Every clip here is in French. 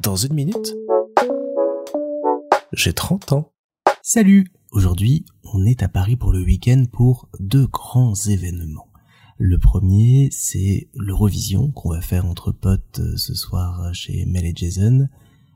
Dans une minute, j'ai 30 ans. Salut Aujourd'hui, on est à Paris pour le week-end pour deux grands événements. Le premier, c'est l'Eurovision qu'on va faire entre potes euh, ce soir chez Mel et Jason.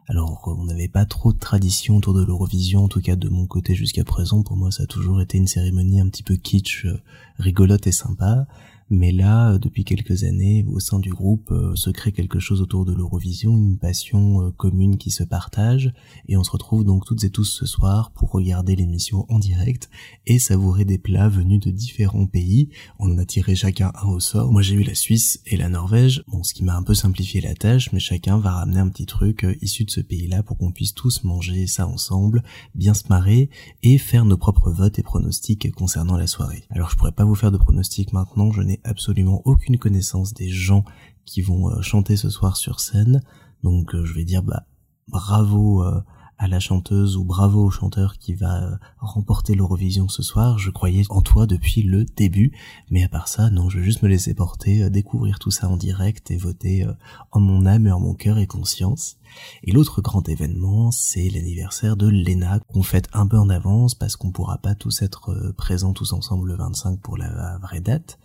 Alors, on n'avait pas trop de tradition autour de l'Eurovision, en tout cas de mon côté jusqu'à présent. Pour moi, ça a toujours été une cérémonie un petit peu kitsch, euh, rigolote et sympa. Mais là, depuis quelques années, au sein du groupe, euh, se crée quelque chose autour de l'Eurovision, une passion euh, commune qui se partage, et on se retrouve donc toutes et tous ce soir pour regarder l'émission en direct et savourer des plats venus de différents pays. On en a tiré chacun un au sort. Moi j'ai eu la Suisse et la Norvège, bon ce qui m'a un peu simplifié la tâche, mais chacun va ramener un petit truc euh, issu de ce pays-là pour qu'on puisse tous manger ça ensemble, bien se marrer et faire nos propres votes et pronostics concernant la soirée. Alors je pourrais pas vous faire de pronostics maintenant, je n'ai absolument aucune connaissance des gens qui vont euh, chanter ce soir sur scène. Donc euh, je vais dire bah bravo euh, à la chanteuse ou bravo au chanteur qui va remporter l'Eurovision ce soir. Je croyais en toi depuis le début, mais à part ça, non, je vais juste me laisser porter, découvrir tout ça en direct et voter en mon âme et en mon cœur et conscience. Et l'autre grand événement, c'est l'anniversaire de Lena, qu'on fête un peu en avance parce qu'on pourra pas tous être présents tous ensemble le 25 pour la vraie date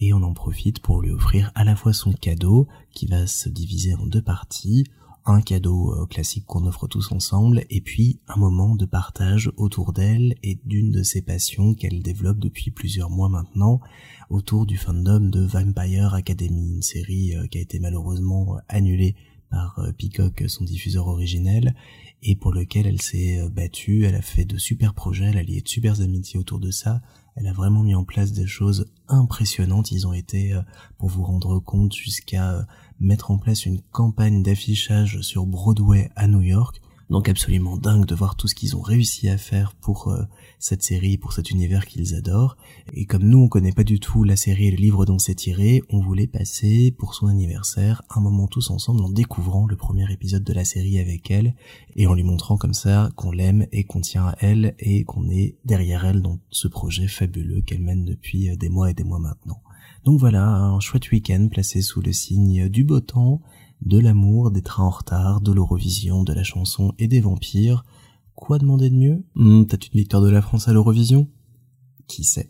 et on en profite pour lui offrir à la fois son cadeau qui va se diviser en deux parties, un cadeau euh, classique qu'on offre tous ensemble et puis un moment de partage autour d'elle et d'une de ses passions qu'elle développe depuis plusieurs mois maintenant autour du fandom de Vampire Academy, une série euh, qui a été malheureusement euh, annulée par Peacock, son diffuseur originel, et pour lequel elle s'est battue, elle a fait de super projets, elle a lié de super amitiés autour de ça, elle a vraiment mis en place des choses impressionnantes. Ils ont été, euh, pour vous rendre compte, jusqu'à euh, mettre en place une campagne d'affichage sur Broadway à New York donc absolument dingue de voir tout ce qu'ils ont réussi à faire pour euh, cette série, pour cet univers qu'ils adorent. Et comme nous, on connaît pas du tout la série et le livre dont c'est tiré, on voulait passer pour son anniversaire un moment tous ensemble en découvrant le premier épisode de la série avec elle et en lui montrant comme ça qu'on l'aime et qu'on tient à elle et qu'on est derrière elle dans ce projet fabuleux qu'elle mène depuis euh, des mois et des mois maintenant. Donc voilà, un chouette week-end placé sous le signe du beau temps, de l'amour, des trains en retard, de l'Eurovision, de la chanson et des vampires. Quoi demander de mieux? Hmm, Peut-être une victoire de la France à l'Eurovision? Qui sait?